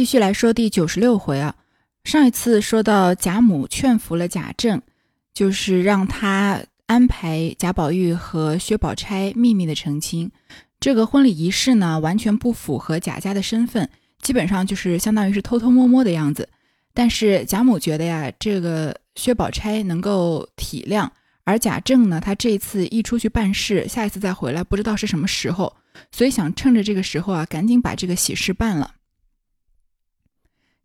继续来说第九十六回啊，上一次说到贾母劝服了贾政，就是让他安排贾宝玉和薛宝钗秘密的成亲。这个婚礼仪式呢，完全不符合贾家的身份，基本上就是相当于是偷偷摸摸的样子。但是贾母觉得呀，这个薛宝钗能够体谅，而贾政呢，他这一次一出去办事，下一次再回来不知道是什么时候，所以想趁着这个时候啊，赶紧把这个喜事办了。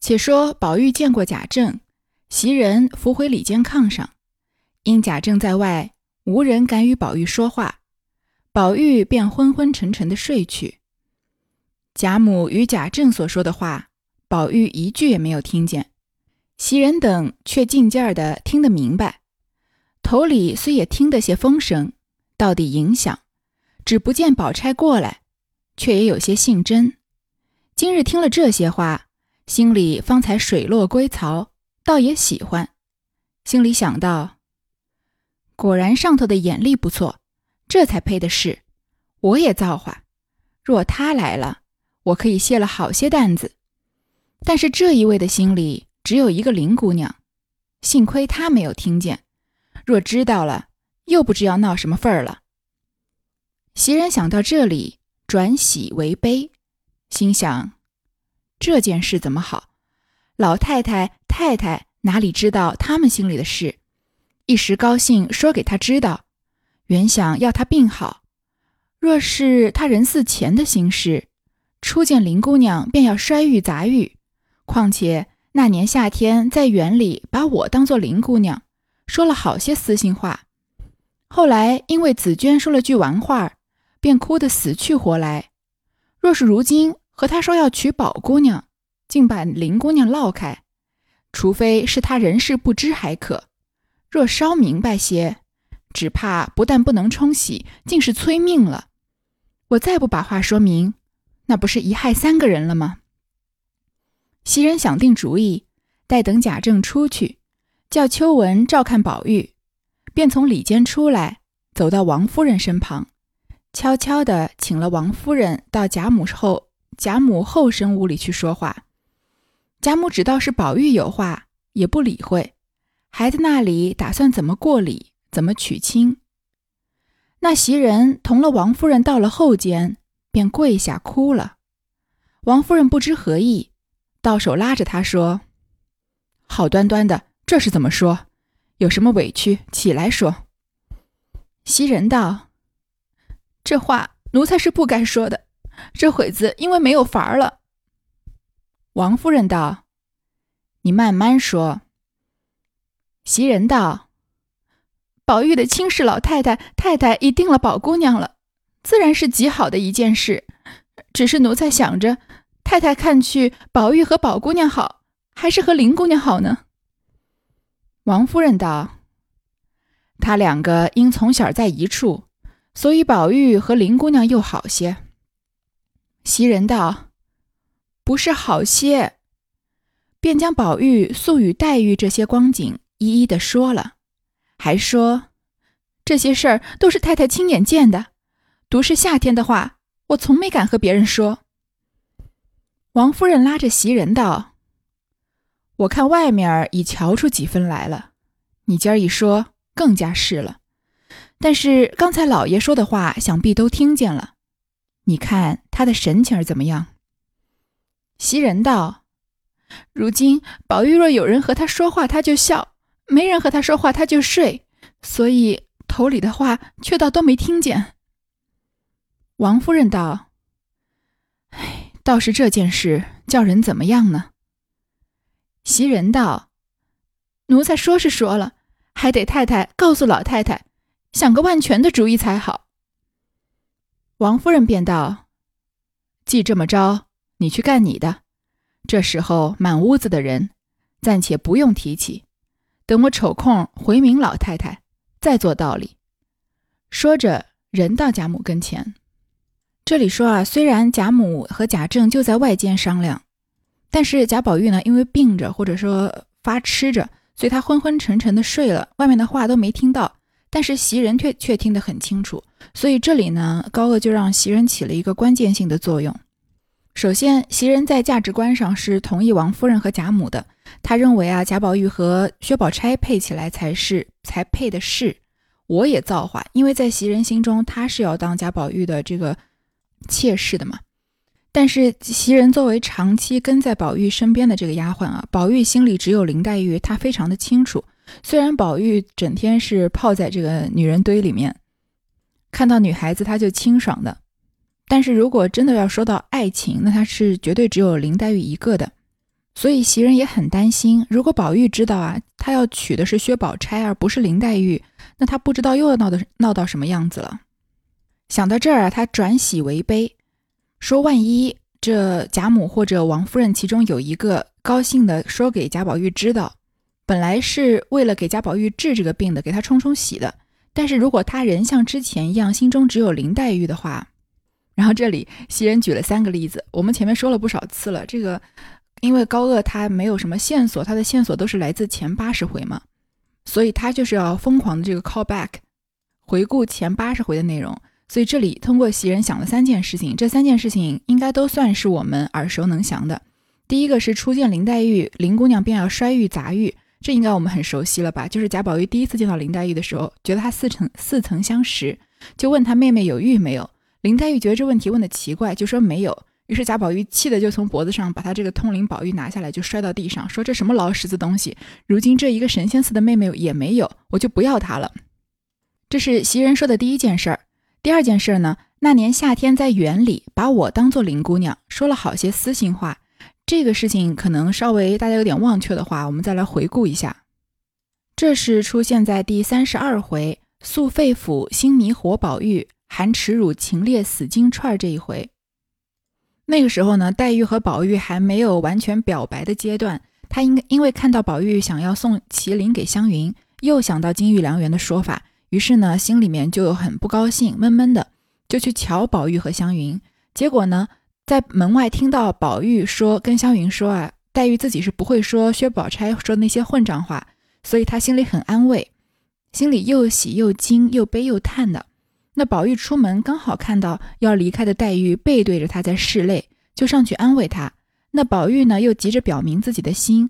且说宝玉见过贾政，袭人扶回里间炕上，因贾政在外，无人敢与宝玉说话，宝玉便昏昏沉沉的睡去。贾母与贾政所说的话，宝玉一句也没有听见，袭人等却尽劲儿的听得明白，头里虽也听得些风声，到底影响，只不见宝钗过来，却也有些信真。今日听了这些话。心里方才水落归槽，倒也喜欢。心里想到，果然上头的眼力不错，这才配的是。我也造化，若他来了，我可以卸了好些担子。但是这一位的心里只有一个林姑娘，幸亏他没有听见，若知道了，又不知要闹什么份儿了。袭人想到这里，转喜为悲，心想。这件事怎么好？老太太、太太哪里知道他们心里的事？一时高兴说给他知道，原想要他病好。若是他人似钱的心事，初见林姑娘便要摔玉砸玉。况且那年夏天在园里把我当做林姑娘，说了好些私心话。后来因为紫娟说了句玩话，便哭得死去活来。若是如今，和他说要娶宝姑娘，竟把林姑娘落开，除非是他人事不知还可。若稍明白些，只怕不但不能冲喜，竟是催命了。我再不把话说明，那不是一害三个人了吗？袭人想定主意，待等贾政出去，叫秋文照看宝玉，便从里间出来，走到王夫人身旁，悄悄地请了王夫人到贾母后。贾母后身屋里去说话，贾母只道是宝玉有话，也不理会，还在那里打算怎么过礼，怎么娶亲。那袭人同了王夫人到了后间，便跪下哭了。王夫人不知何意，到手拉着她说：“好端端的，这是怎么说？有什么委屈，起来说。”袭人道：“这话奴才是不该说的。”这会子因为没有法儿了。王夫人道：“你慢慢说。”袭人道：“宝玉的亲事，老太太、太太已定了宝姑娘了，自然是极好的一件事。只是奴才想着，太太看去，宝玉和宝姑娘好，还是和林姑娘好呢？”王夫人道：“他两个因从小在一处，所以宝玉和林姑娘又好些。”袭人道：“不是好些。”便将宝玉素与黛玉这些光景一一的说了，还说这些事儿都是太太亲眼见的。独是夏天的话，我从没敢和别人说。王夫人拉着袭人道：“我看外面已瞧出几分来了，你今儿一说，更加是了。但是刚才老爷说的话，想必都听见了。”你看他的神情怎么样？袭人道：“如今宝玉若有人和他说话，他就笑；没人和他说话，他就睡。所以头里的话却倒都没听见。”王夫人道：“哎，倒是这件事叫人怎么样呢？”袭人道：“奴才说是说了，还得太太告诉老太太，想个万全的主意才好。”王夫人便道：“既这么着，你去干你的。这时候满屋子的人，暂且不用提起。等我抽空回明老太太，再做道理。”说着，人到贾母跟前。这里说啊，虽然贾母和贾政就在外间商量，但是贾宝玉呢，因为病着或者说发痴着，所以他昏昏沉沉的睡了，外面的话都没听到。但是袭人却却听得很清楚，所以这里呢，高鹗就让袭人起了一个关键性的作用。首先，袭人在价值观上是同意王夫人和贾母的。他认为啊，贾宝玉和薛宝钗配起来才是才配的是。我也造化，因为在袭人心中，她是要当贾宝玉的这个妾室的嘛。但是袭人作为长期跟在宝玉身边的这个丫鬟啊，宝玉心里只有林黛玉，她非常的清楚。虽然宝玉整天是泡在这个女人堆里面，看到女孩子他就清爽的，但是如果真的要说到爱情，那他是绝对只有林黛玉一个的。所以袭人也很担心，如果宝玉知道啊，他要娶的是薛宝钗而不是林黛玉，那他不知道又要闹的闹到什么样子了。想到这儿啊，他转喜为悲，说万一这贾母或者王夫人其中有一个高兴的说给贾宝玉知道，本来是为了给贾宝玉治这个病的，给他冲冲喜的。但是如果他人像之前一样，心中只有林黛玉的话，然后这里袭人举了三个例子，我们前面说了不少次了，这个。因为高鹗他没有什么线索，他的线索都是来自前八十回嘛，所以他就是要疯狂的这个 call back，回顾前八十回的内容。所以这里通过袭人想了三件事情，这三件事情应该都算是我们耳熟能详的。第一个是初见林黛玉，林姑娘便要摔玉砸玉，这应该我们很熟悉了吧？就是贾宝玉第一次见到林黛玉的时候，觉得她似曾似曾相识，就问她妹妹有玉没有。林黛玉觉得这问题问的奇怪，就说没有。于是贾宝玉气的就从脖子上把他这个通灵宝玉拿下来，就摔到地上，说：“这什么老石子东西！如今这一个神仙似的妹妹也没有，我就不要她了。”这是袭人说的第一件事儿。第二件事儿呢，那年夏天在园里把我当做林姑娘，说了好些私心话。这个事情可能稍微大家有点忘却的话，我们再来回顾一下。这是出现在第三十二回“素肺腑心迷活宝玉，含耻辱情烈死金钏”这一回。那个时候呢，黛玉和宝玉还没有完全表白的阶段。他应该因为看到宝玉想要送麒麟给湘云，又想到金玉良缘的说法，于是呢，心里面就很不高兴，闷闷的，就去瞧宝玉和湘云。结果呢，在门外听到宝玉说跟湘云说啊，黛玉自己是不会说薛宝钗说那些混账话，所以她心里很安慰，心里又喜又惊又悲又叹的。那宝玉出门刚好看到要离开的黛玉背对着他在拭泪，就上去安慰他。那宝玉呢又急着表明自己的心，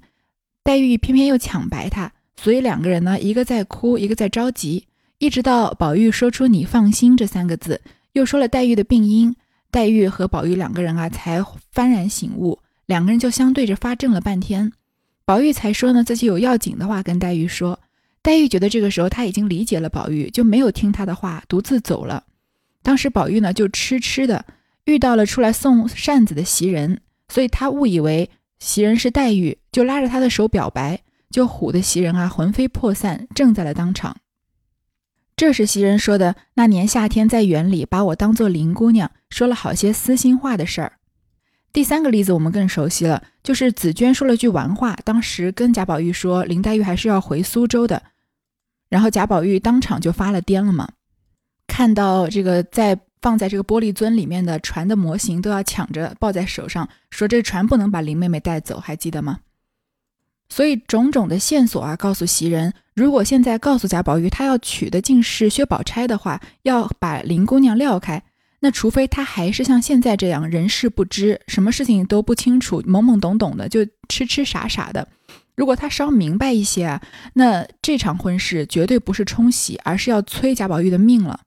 黛玉偏偏又抢白他，所以两个人呢一个在哭，一个在着急。一直到宝玉说出“你放心”这三个字，又说了黛玉的病因，黛玉和宝玉两个人啊才幡然醒悟，两个人就相对着发怔了半天。宝玉才说呢自己有要紧的话跟黛玉说。黛玉觉得这个时候他已经理解了宝玉，就没有听他的话，独自走了。当时宝玉呢就痴痴的遇到了出来送扇子的袭人，所以他误以为袭人是黛玉，就拉着她的手表白，就唬得袭人啊魂飞魄散，怔在了当场。这是袭人说的那年夏天在园里把我当做林姑娘，说了好些私心话的事儿。第三个例子我们更熟悉了，就是紫娟说了句玩话，当时跟贾宝玉说林黛玉还是要回苏州的。然后贾宝玉当场就发了癫了嘛，看到这个在放在这个玻璃樽里面的船的模型都要抢着抱在手上，说这船不能把林妹妹带走，还记得吗？所以种种的线索啊，告诉袭人，如果现在告诉贾宝玉他要娶的竟是薛宝钗的话，要把林姑娘撂开，那除非他还是像现在这样人事不知，什么事情都不清楚，懵懵懂懂的，就痴痴傻傻的。如果他稍明白一些啊，那这场婚事绝对不是冲喜，而是要催贾宝玉的命了。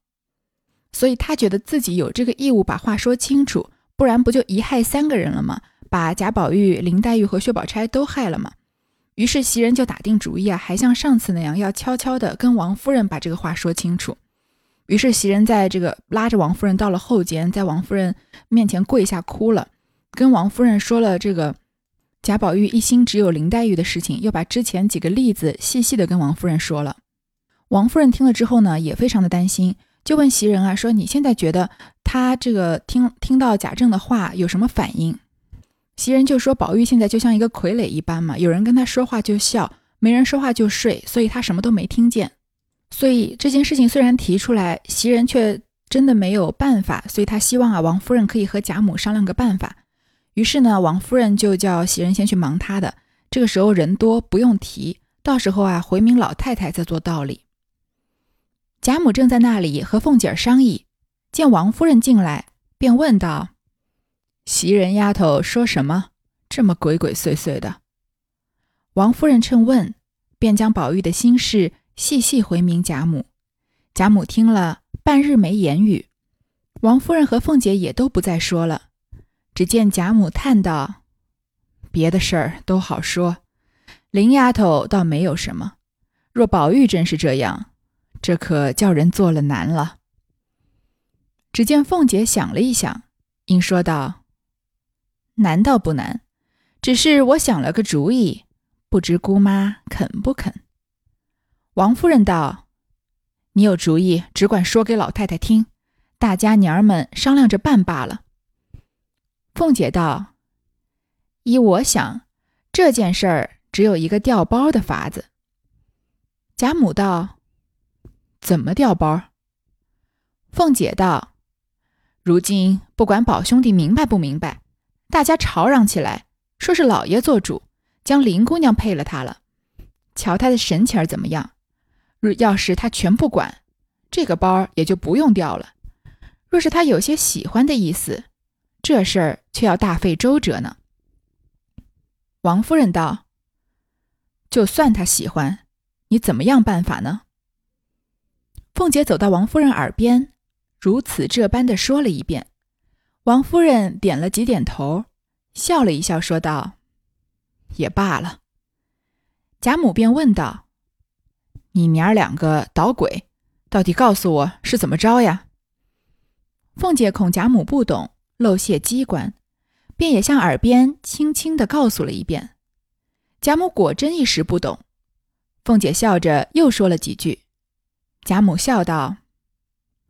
所以他觉得自己有这个义务把话说清楚，不然不就一害三个人了吗？把贾宝玉、林黛玉和薛宝钗都害了吗？于是袭人就打定主意啊，还像上次那样要悄悄的跟王夫人把这个话说清楚。于是袭人在这个拉着王夫人到了后间，在王夫人面前跪下哭了，跟王夫人说了这个。贾宝玉一心只有林黛玉的事情，又把之前几个例子细细的跟王夫人说了。王夫人听了之后呢，也非常的担心，就问袭人啊，说你现在觉得他这个听听到贾政的话有什么反应？袭人就说，宝玉现在就像一个傀儡一般嘛，有人跟他说话就笑，没人说话就睡，所以他什么都没听见。所以这件事情虽然提出来，袭人却真的没有办法，所以他希望啊，王夫人可以和贾母商量个办法。于是呢，王夫人就叫袭人先去忙她的。这个时候人多，不用提。到时候啊，回明老太太再做道理。贾母正在那里和凤姐儿商议，见王夫人进来，便问道：“袭人丫头说什么？这么鬼鬼祟祟的。王夫人趁问，便将宝玉的心事细细回明贾母。贾母听了，半日没言语。王夫人和凤姐也都不再说了。只见贾母叹道：“别的事儿都好说，林丫头倒没有什么。若宝玉真是这样，这可叫人做了难了。”只见凤姐想了一想，应说道：“难道不难？只是我想了个主意，不知姑妈肯不肯？”王夫人道：“你有主意，只管说给老太太听，大家娘儿们商量着办罢了。”凤姐道：“依我想，这件事儿只有一个调包的法子。”贾母道：“怎么调包？”凤姐道：“如今不管宝兄弟明白不明白，大家吵嚷起来，说是老爷做主，将林姑娘配了他了。瞧他的神情怎么样？若要是他全不管，这个包也就不用掉了；若是他有些喜欢的意思，这事儿却要大费周折呢。王夫人道：“就算他喜欢，你怎么样办法呢？”凤姐走到王夫人耳边，如此这般的说了一遍。王夫人点了几点头，笑了一笑，说道：“也罢了。”贾母便问道：“你娘儿两个捣鬼，到底告诉我是怎么着呀？”凤姐恐贾母不懂。漏泄机关，便也向耳边轻轻地告诉了一遍。贾母果真一时不懂，凤姐笑着又说了几句。贾母笑道：“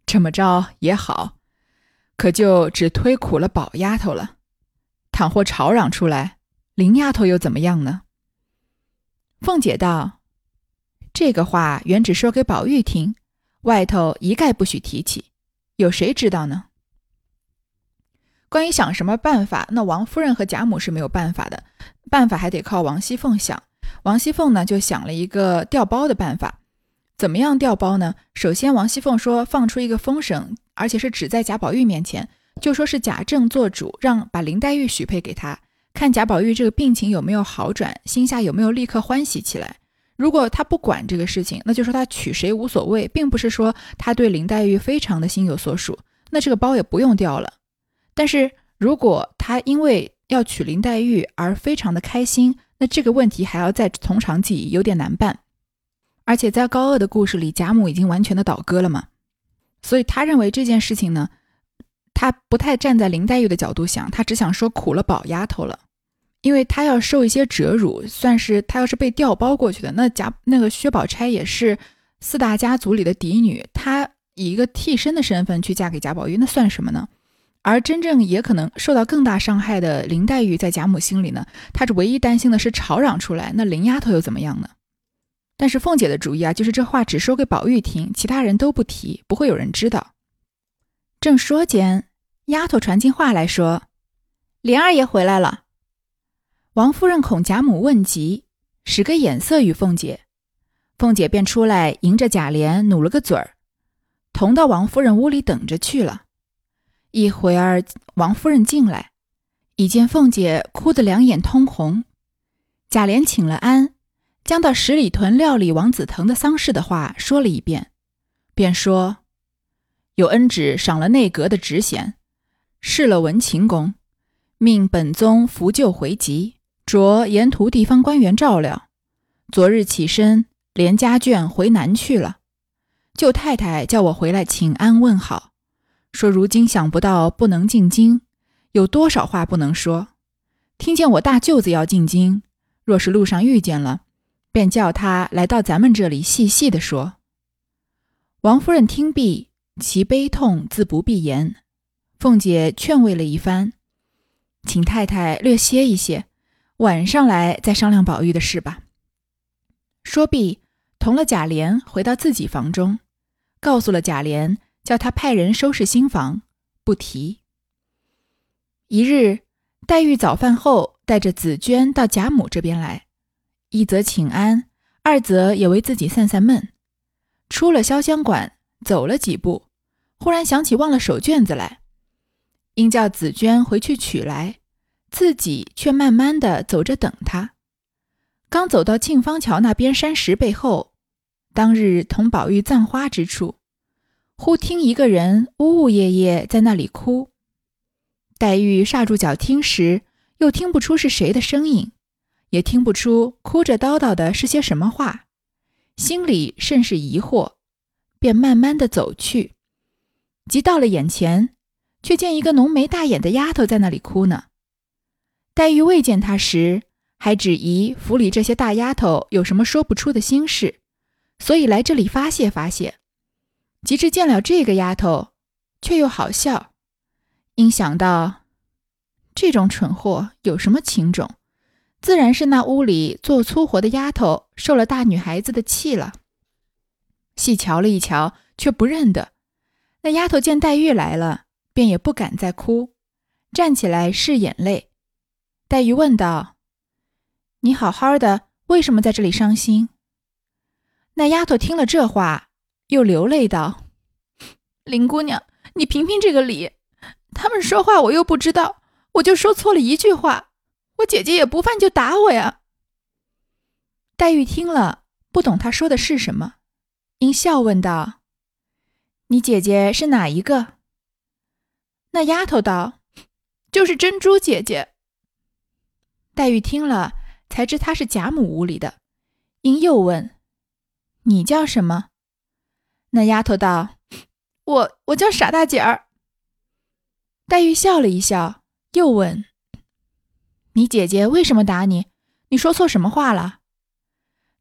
这么着也好，可就只推苦了宝丫头了。倘或吵嚷出来，林丫头又怎么样呢？”凤姐道：“这个话原只说给宝玉听，外头一概不许提起，有谁知道呢？”关于想什么办法，那王夫人和贾母是没有办法的，办法还得靠王熙凤想。王熙凤呢，就想了一个调包的办法。怎么样调包呢？首先，王熙凤说放出一个风声，而且是只在贾宝玉面前，就说是贾政做主，让把林黛玉许配给他，看贾宝玉这个病情有没有好转，心下有没有立刻欢喜起来。如果他不管这个事情，那就说他娶谁无所谓，并不是说他对林黛玉非常的心有所属，那这个包也不用掉了。但是如果他因为要娶林黛玉而非常的开心，那这个问题还要再从长计议，有点难办。而且在高鹗的故事里，贾母已经完全的倒戈了嘛，所以他认为这件事情呢，他不太站在林黛玉的角度想，他只想说苦了宝丫头了，因为他要受一些折辱，算是他要是被调包过去的，那贾那个薛宝钗也是四大家族里的嫡女，她以一个替身的身份去嫁给贾宝玉，那算什么呢？而真正也可能受到更大伤害的林黛玉，在贾母心里呢，她是唯一担心的是吵嚷出来，那林丫头又怎么样呢？但是凤姐的主意啊，就是这话只说给宝玉听，其他人都不提，不会有人知道。正说间，丫头传进话来说：“莲二爷回来了。”王夫人恐贾母问及，使个眼色与凤姐，凤姐便出来迎着贾琏努了个嘴儿，同到王夫人屋里等着去了。一会儿，王夫人进来，已见凤姐哭得两眼通红。贾琏请了安，将到十里屯料理王子腾的丧事的话说了一遍，便说：“有恩旨赏了内阁的职衔，试了文勤公，命本宗扶柩回籍，着沿途地方官员照料。昨日起身，连家眷回南去了。舅太太叫我回来请安问好。”说如今想不到不能进京，有多少话不能说？听见我大舅子要进京，若是路上遇见了，便叫他来到咱们这里细细的说。王夫人听毕，其悲痛自不必言。凤姐劝慰了一番，请太太略歇一歇，晚上来再商量宝玉的事吧。说毕，同了贾琏回到自己房中，告诉了贾琏。叫他派人收拾新房，不提。一日，黛玉早饭后带着紫娟到贾母这边来，一则请安，二则也为自己散散闷。出了潇湘馆，走了几步，忽然想起忘了手绢子来，应叫紫娟回去取来，自己却慢慢的走着等他。刚走到庆芳桥那边山石背后，当日同宝玉葬花之处，忽听一个人呜呜咽咽在那里哭。黛玉刹住脚听时，又听不出是谁的声音，也听不出哭着叨叨的是些什么话，心里甚是疑惑，便慢慢的走去。即到了眼前，却见一个浓眉大眼的丫头在那里哭呢。黛玉未见她时，还只疑府里这些大丫头有什么说不出的心事，所以来这里发泄发泄。及至见了这个丫头，却又好笑。因想到这种蠢货有什么情种，自然是那屋里做粗活的丫头受了大女孩子的气了。细瞧了一瞧，却不认得。那丫头见黛玉来了，便也不敢再哭，站起来拭眼泪。黛玉问道：“你好好的，为什么在这里伤心？”那丫头听了这话，又流泪道：“林姑娘，你评评这个理。”他们说话我又不知道，我就说错了一句话，我姐姐也不犯就打我呀。黛玉听了不懂他说的是什么，因笑问道：“你姐姐是哪一个？”那丫头道：“就是珍珠姐姐。”黛玉听了才知她是贾母屋里的，因又问：“你叫什么？”那丫头道：“我我叫傻大姐儿。”黛玉笑了一笑，又问：“你姐姐为什么打你？你说错什么话了？”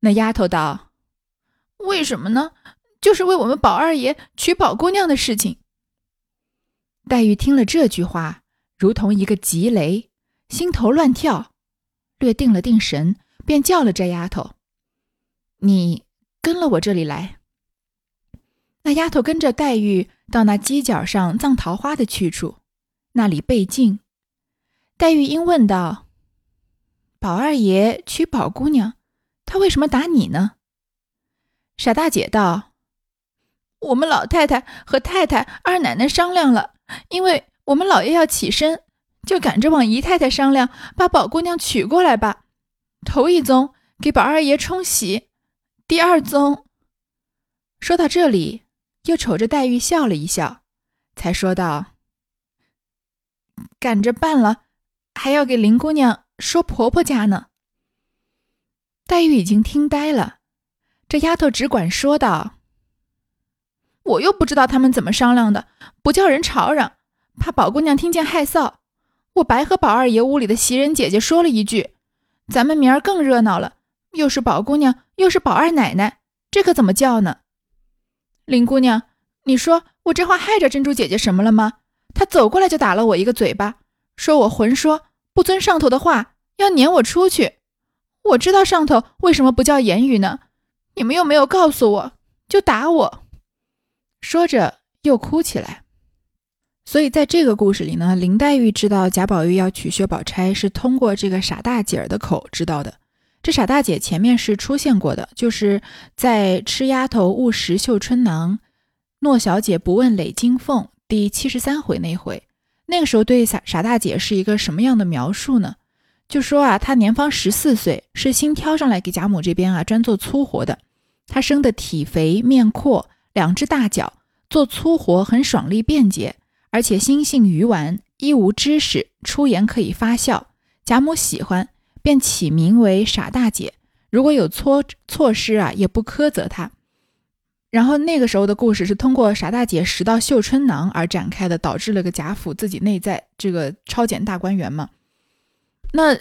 那丫头道：“为什么呢？就是为我们宝二爷娶宝姑娘的事情。”黛玉听了这句话，如同一个急雷，心头乱跳，略定了定神，便叫了这丫头：“你跟了我这里来。”那丫头跟着黛玉到那犄角上葬桃花的去处。那里背镜，黛玉因问道：“宝二爷娶宝姑娘，他为什么打你呢？”傻大姐道：“我们老太太和太太、二奶奶商量了，因为我们老爷要起身，就赶着往姨太太商量，把宝姑娘娶过来吧。头一宗给宝二爷冲喜，第二宗……”说到这里，又瞅着黛玉笑了一笑，才说道。赶着办了，还要给林姑娘说婆婆家呢。黛玉已经听呆了，这丫头只管说道：“我又不知道他们怎么商量的，不叫人吵嚷，怕宝姑娘听见害臊。我白和宝二爷屋里的袭人姐姐说了一句，咱们明儿更热闹了，又是宝姑娘，又是宝二奶奶，这可怎么叫呢？林姑娘，你说我这话害着珍珠姐姐什么了吗？”她走过来就打了我一个嘴巴，说我混说不遵上头的话，要撵我出去。我知道上头为什么不叫言语呢？你们又没有告诉我，就打我。说着又哭起来。所以在这个故事里呢，林黛玉知道贾宝玉要娶薛宝钗是通过这个傻大姐儿的口知道的。这傻大姐前面是出现过的，就是在吃丫头误食绣春囊，诺小姐不问累金凤。第七十三回那回，那个时候对傻傻大姐是一个什么样的描述呢？就说啊，她年方十四岁，是新挑上来给贾母这边啊专做粗活的。她生的体肥面阔，两只大脚，做粗活很爽利便捷，而且心性愚顽，一无知识，出言可以发笑。贾母喜欢，便起名为傻大姐。如果有错错失啊，也不苛责她。然后那个时候的故事是通过傻大姐拾到绣春囊而展开的，导致了个贾府自己内在这个超检大观园嘛。那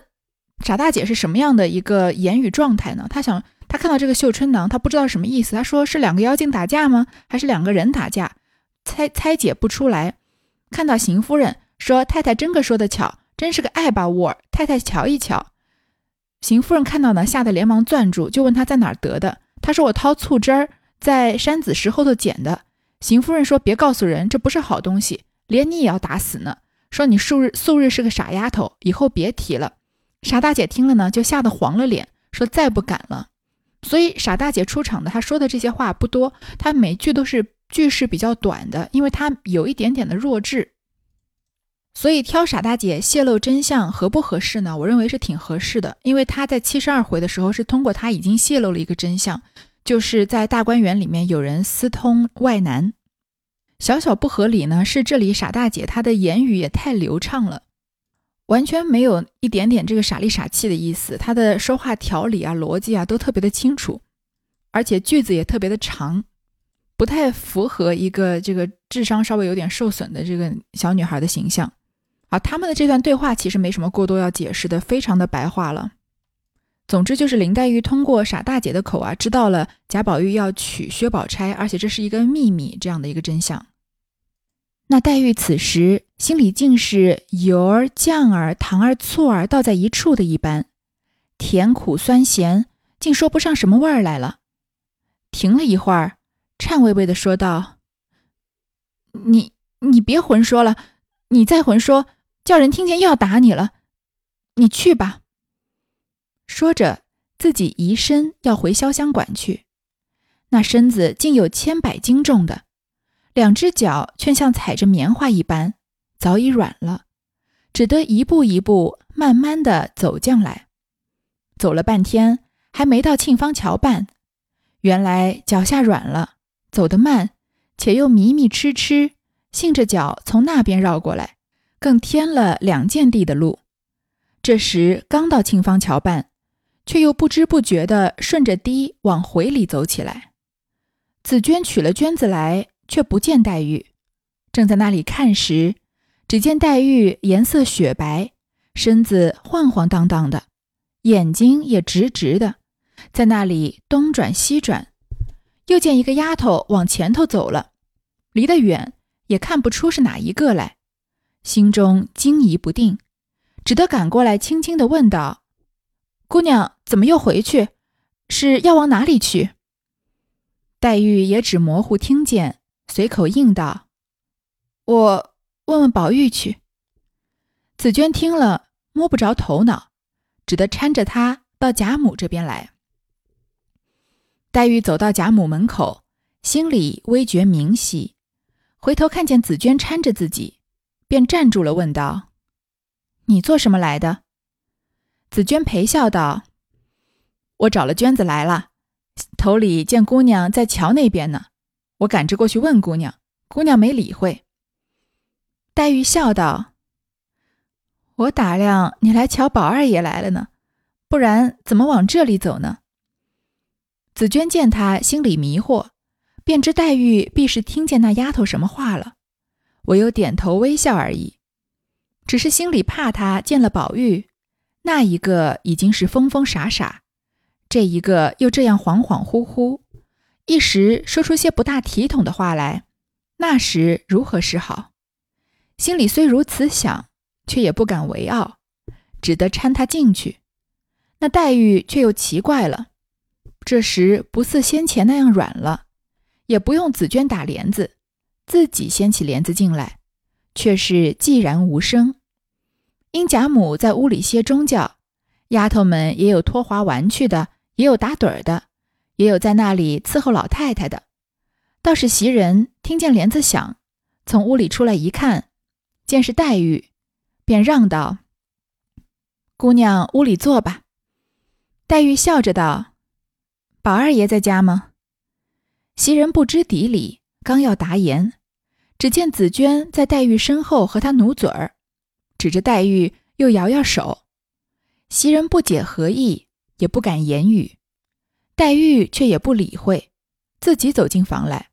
傻大姐是什么样的一个言语状态呢？她想，她看到这个绣春囊，她不知道什么意思。她说是两个妖精打架吗？还是两个人打架？猜猜解不出来。看到邢夫人说：“太太真个说的巧，真是个爱把窝儿。”太太瞧一瞧。邢夫人看到呢，吓得连忙攥住，就问她在哪儿得的。她说：“我掏醋汁儿。”在山子石后头捡的，邢夫人说：“别告诉人，这不是好东西，连你也要打死呢。”说你素日素日是个傻丫头，以后别提了。傻大姐听了呢，就吓得黄了脸，说再不敢了。所以傻大姐出场的，她说的这些话不多，她每句都是句式比较短的，因为她有一点点的弱智。所以挑傻大姐泄露真相合不合适呢？我认为是挺合适的，因为她在七十二回的时候是通过她已经泄露了一个真相，就是在大观园里面有人私通外男。小小不合理呢，是这里傻大姐她的言语也太流畅了，完全没有一点点这个傻里傻气的意思，她的说话条理啊、逻辑啊都特别的清楚，而且句子也特别的长，不太符合一个这个智商稍微有点受损的这个小女孩的形象。啊，他们的这段对话其实没什么过多要解释的，非常的白话了。总之就是林黛玉通过傻大姐的口啊，知道了贾宝玉要娶薛宝钗，而且这是一个秘密，这样的一个真相。那黛玉此时心里竟是油儿、酱儿、糖儿、醋儿倒在一处的一般，甜苦酸咸竟说不上什么味儿来了。停了一会儿，颤巍巍的说道：“你你别混说了，你再混说。”叫人听见又要打你了，你去吧。说着，自己移身要回潇湘馆去，那身子竟有千百斤重的，两只脚却像踩着棉花一般，早已软了，只得一步一步慢慢的走将来。走了半天，还没到沁芳桥半，原来脚下软了，走得慢，且又迷迷痴痴，信着脚从那边绕过来。更添了两件地的路，这时刚到沁芳桥畔，却又不知不觉地顺着堤往回里走起来。紫娟取了绢子来，却不见黛玉，正在那里看时，只见黛玉颜色雪白，身子晃晃荡荡的，眼睛也直直的，在那里东转西转。又见一个丫头往前头走了，离得远也看不出是哪一个来。心中惊疑不定，只得赶过来，轻轻地问道：“姑娘怎么又回去？是要往哪里去？”黛玉也只模糊听见，随口应道：“我问问宝玉去。”紫娟听了，摸不着头脑，只得搀着她到贾母这边来。黛玉走到贾母门口，心里微觉明喜，回头看见紫娟搀着自己。便站住了，问道：“你做什么来的？”紫娟陪笑道：“我找了娟子来了，头里见姑娘在桥那边呢，我赶着过去问姑娘，姑娘没理会。”黛玉笑道：“我打量你来瞧宝二爷来了呢，不然怎么往这里走呢？”紫娟见她心里迷惑，便知黛玉必是听见那丫头什么话了。唯有点头微笑而已，只是心里怕他见了宝玉，那一个已经是疯疯傻傻，这一个又这样恍恍惚惚，一时说出些不大体统的话来，那时如何是好？心里虽如此想，却也不敢为傲，只得搀他进去。那黛玉却又奇怪了，这时不似先前那样软了，也不用紫鹃打帘子。自己掀起帘子进来，却是寂然无声。因贾母在屋里歇中觉，丫头们也有拖滑玩去的，也有打盹儿的，也有在那里伺候老太太的。倒是袭人听见帘子响，从屋里出来一看，见是黛玉，便让道：“姑娘屋里坐吧。”黛玉笑着道：“宝二爷在家吗？”袭人不知底里。刚要答言，只见紫娟在黛玉身后和她努嘴儿，指着黛玉又摇摇手。袭人不解何意，也不敢言语。黛玉却也不理会，自己走进房来，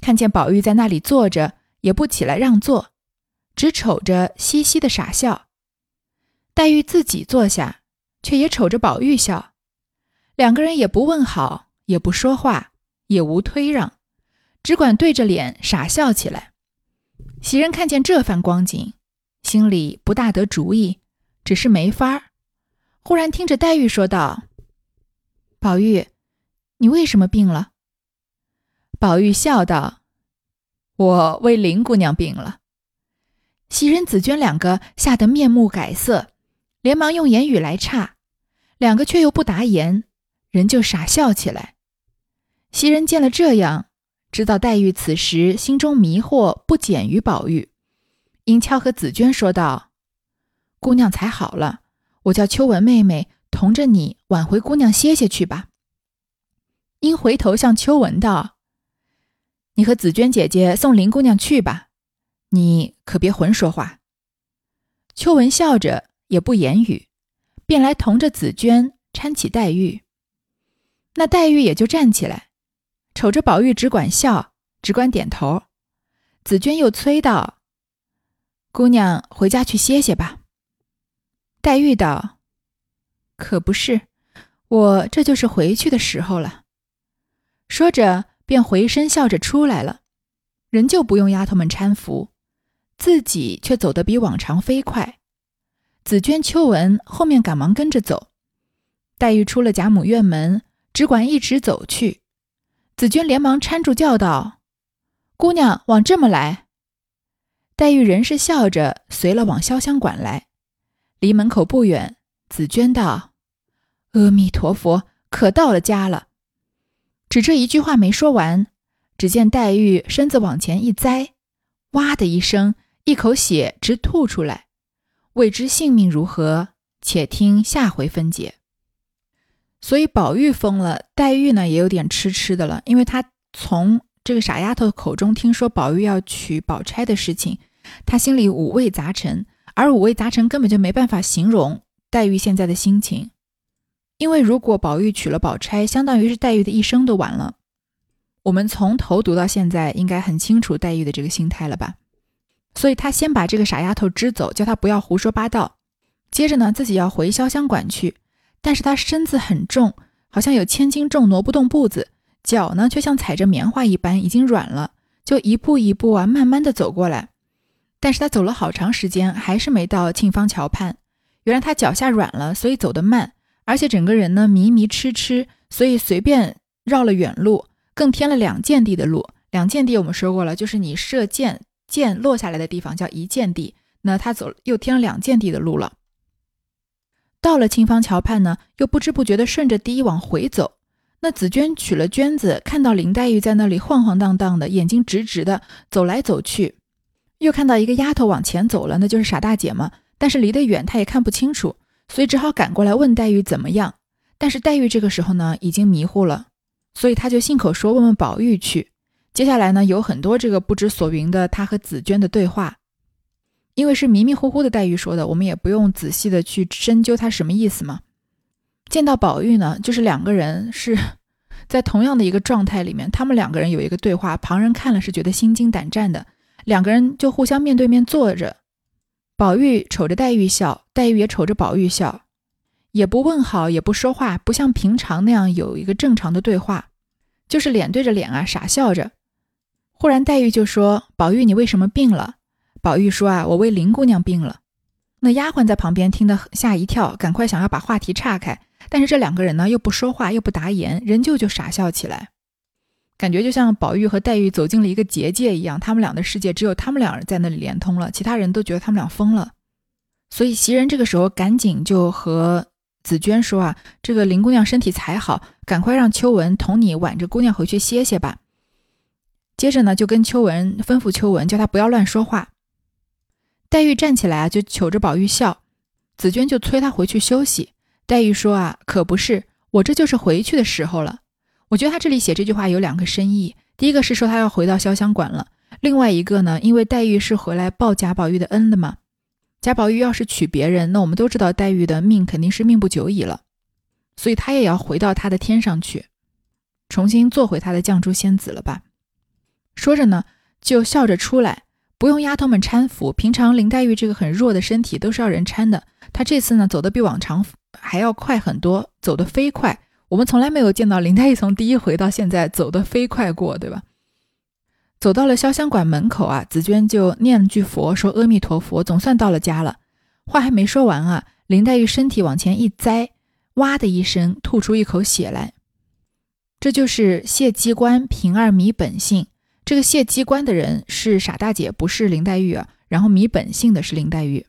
看见宝玉在那里坐着，也不起来让座，只瞅着嘻嘻的傻笑。黛玉自己坐下，却也瞅着宝玉笑，两个人也不问好，也不说话，也无推让。只管对着脸傻笑起来。袭人看见这番光景，心里不大得主意，只是没法儿。忽然听着黛玉说道：“宝玉，你为什么病了？”宝玉笑道：“我为林姑娘病了。”袭人、紫娟两个吓得面目改色，连忙用言语来岔，两个却又不答言，人就傻笑起来。袭人见了这样。知道黛玉此时心中迷惑不减于宝玉，英俏和紫娟说道：“姑娘才好了，我叫秋文妹妹同着你挽回姑娘歇歇去吧。”英回头向秋文道：“你和紫娟姐姐送林姑娘去吧，你可别混说话。”秋文笑着也不言语，便来同着紫娟搀起黛玉。那黛玉也就站起来，瞅着宝玉，只管笑，只管点头。紫娟又催道：“姑娘回家去歇歇吧。”黛玉道：“可不是，我这就是回去的时候了。”说着，便回身笑着出来了，仍旧不用丫头们搀扶，自己却走得比往常飞快。紫娟、秋文后面赶忙跟着走。黛玉出了贾母院门。只管一直走去，紫娟连忙搀住，叫道：“姑娘往这么来。”黛玉仍是笑着随了往潇湘馆来。离门口不远，紫娟道：“阿弥陀佛，可到了家了。”只这一句话没说完，只见黛玉身子往前一栽，哇的一声，一口血直吐出来。未知性命如何，且听下回分解。所以宝玉疯了，黛玉呢也有点痴痴的了，因为她从这个傻丫头口中听说宝玉要娶宝钗的事情，她心里五味杂陈，而五味杂陈根本就没办法形容黛玉现在的心情。因为如果宝玉娶了宝钗，相当于是黛玉的一生都完了。我们从头读到现在，应该很清楚黛玉的这个心态了吧？所以她先把这个傻丫头支走，叫她不要胡说八道，接着呢自己要回潇湘馆去。但是她身子很重，好像有千斤重，挪不动步子；脚呢，却像踩着棉花一般，已经软了，就一步一步啊，慢慢的走过来。但是他走了好长时间，还是没到沁芳桥畔。原来他脚下软了，所以走得慢，而且整个人呢迷迷痴痴，所以随便绕了远路，更添了两箭地的路。两箭地我们说过了，就是你射箭，箭落下来的地方叫一箭地。那他走又添了两箭地的路了。到了沁芳桥畔呢，又不知不觉地顺着堤往回走。那紫娟取了绢子，看到林黛玉在那里晃晃荡荡的，眼睛直直的走来走去，又看到一个丫头往前走了，那就是傻大姐嘛。但是离得远，她也看不清楚，所以只好赶过来问黛玉怎么样。但是黛玉这个时候呢，已经迷糊了，所以她就信口说问问宝玉去。接下来呢，有很多这个不知所云的她和紫娟的对话。因为是迷迷糊糊的黛玉说的，我们也不用仔细的去深究她什么意思嘛。见到宝玉呢，就是两个人是 在同样的一个状态里面，他们两个人有一个对话，旁人看了是觉得心惊胆战的。两个人就互相面对面坐着，宝玉瞅着黛玉笑，黛玉也瞅着宝玉笑，也不问好，也不说话，不像平常那样有一个正常的对话，就是脸对着脸啊，傻笑着。忽然黛玉就说：“宝玉，你为什么病了？”宝玉说：“啊，我为林姑娘病了。”那丫鬟在旁边听得吓一跳，赶快想要把话题岔开。但是这两个人呢，又不说话，又不答言，仍旧就傻笑起来，感觉就像宝玉和黛玉走进了一个结界一样，他们俩的世界只有他们两人在那里连通了，其他人都觉得他们俩疯了。所以袭人这个时候赶紧就和紫娟说：“啊，这个林姑娘身体才好，赶快让秋文同你挽着姑娘回去歇歇吧。”接着呢，就跟秋文吩咐秋文，叫他不要乱说话。黛玉站起来啊，就瞅着宝玉笑。紫娟就催她回去休息。黛玉说：“啊，可不是，我这就是回去的时候了。”我觉得她这里写这句话有两个深意。第一个是说她要回到潇湘馆了。另外一个呢，因为黛玉是回来报贾宝玉的恩的嘛。贾宝玉要是娶别人，那我们都知道黛玉的命肯定是命不久矣了。所以她也要回到她的天上去，重新做回她的绛珠仙子了吧？说着呢，就笑着出来。不用丫头们搀扶，平常林黛玉这个很弱的身体都是要人搀的。她这次呢，走得比往常还要快很多，走得飞快。我们从来没有见到林黛玉从第一回到现在走得飞快过，对吧？走到了潇湘馆门口啊，紫娟就念了句佛，说阿弥陀佛，总算到了家了。话还没说完啊，林黛玉身体往前一栽，哇的一声吐出一口血来。这就是谢机关平儿迷本性。这个谢机关的人是傻大姐，不是林黛玉啊。然后迷本性的是林黛玉。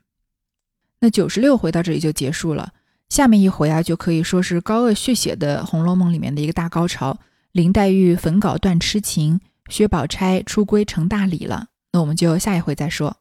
那九十六回到这里就结束了，下面一回啊，就可以说是高鹗续写的《红楼梦》里面的一个大高潮。林黛玉焚稿断痴情，薛宝钗出闺成大礼了。那我们就下一回再说。